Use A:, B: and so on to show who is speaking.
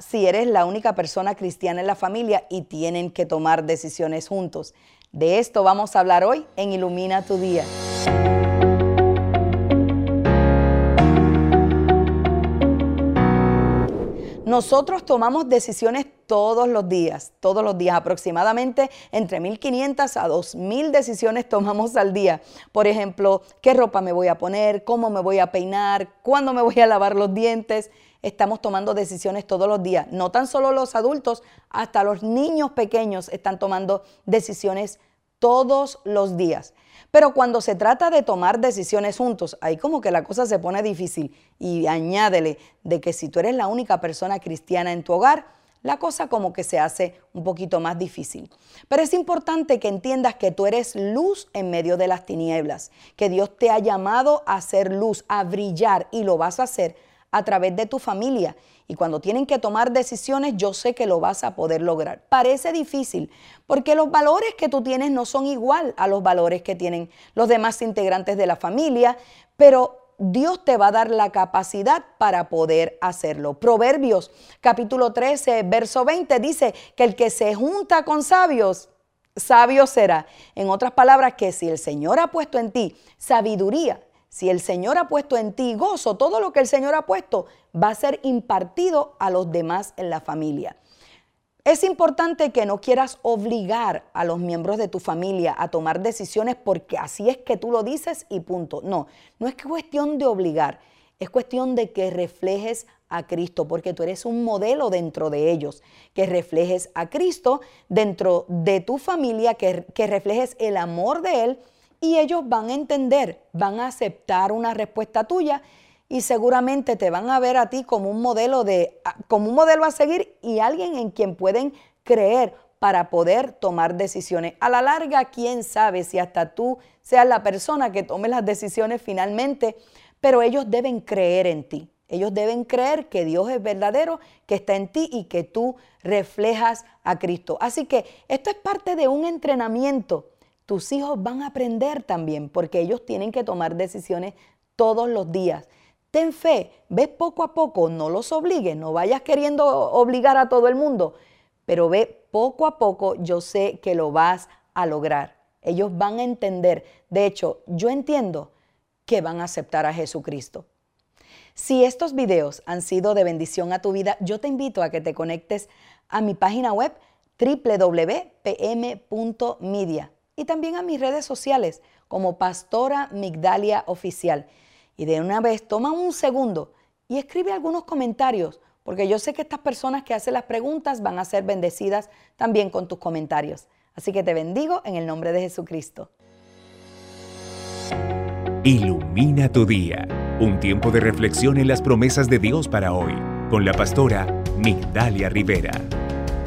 A: si eres la única persona cristiana en la familia y tienen que tomar decisiones juntos. De esto vamos a hablar hoy en Ilumina tu Día. Nosotros tomamos decisiones todos los días, todos los días, aproximadamente entre 1.500 a 2.000 decisiones tomamos al día. Por ejemplo, qué ropa me voy a poner, cómo me voy a peinar, cuándo me voy a lavar los dientes. Estamos tomando decisiones todos los días. No tan solo los adultos, hasta los niños pequeños están tomando decisiones todos los días. Pero cuando se trata de tomar decisiones juntos, ahí como que la cosa se pone difícil. Y añádele de que si tú eres la única persona cristiana en tu hogar, la cosa como que se hace un poquito más difícil. Pero es importante que entiendas que tú eres luz en medio de las tinieblas, que Dios te ha llamado a ser luz, a brillar y lo vas a hacer a través de tu familia. Y cuando tienen que tomar decisiones, yo sé que lo vas a poder lograr. Parece difícil, porque los valores que tú tienes no son igual a los valores que tienen los demás integrantes de la familia, pero Dios te va a dar la capacidad para poder hacerlo. Proverbios capítulo 13, verso 20 dice que el que se junta con sabios, sabio será. En otras palabras, que si el Señor ha puesto en ti sabiduría, si el Señor ha puesto en ti gozo, todo lo que el Señor ha puesto va a ser impartido a los demás en la familia. Es importante que no quieras obligar a los miembros de tu familia a tomar decisiones porque así es que tú lo dices y punto. No, no es cuestión de obligar, es cuestión de que reflejes a Cristo, porque tú eres un modelo dentro de ellos, que reflejes a Cristo dentro de tu familia, que, reflejes el amor de Él y ellos van a entender, van a aceptar una respuesta tuya y seguramente te van a ver a ti como un modelo de como un modelo a seguir y alguien en quien pueden creer para poder tomar decisiones. A la larga, quién sabe si hasta tú seas la persona que tome las decisiones finalmente, pero ellos deben creer en ti. Ellos deben creer que Dios es verdadero, que está en ti y que tú reflejas a Cristo. Así que esto es parte de un entrenamiento tus hijos van a aprender también porque ellos tienen que tomar decisiones todos los días. Ten fe, ve poco a poco, no los obligues, no vayas queriendo obligar a todo el mundo, pero ve poco a poco, yo sé que lo vas a lograr. Ellos van a entender, de hecho, yo entiendo que van a aceptar a Jesucristo. Si estos videos han sido de bendición a tu vida, yo te invito a que te conectes a mi página web www.pm.media y también a mis redes sociales como Pastora Migdalia Oficial. Y de una vez toma un segundo y escribe algunos comentarios, porque yo sé que estas personas que hacen las preguntas van a ser bendecidas también con tus comentarios. Así que te bendigo en el nombre de Jesucristo.
B: Ilumina tu día, un tiempo de reflexión en las promesas de Dios para hoy, con la pastora Migdalia Rivera.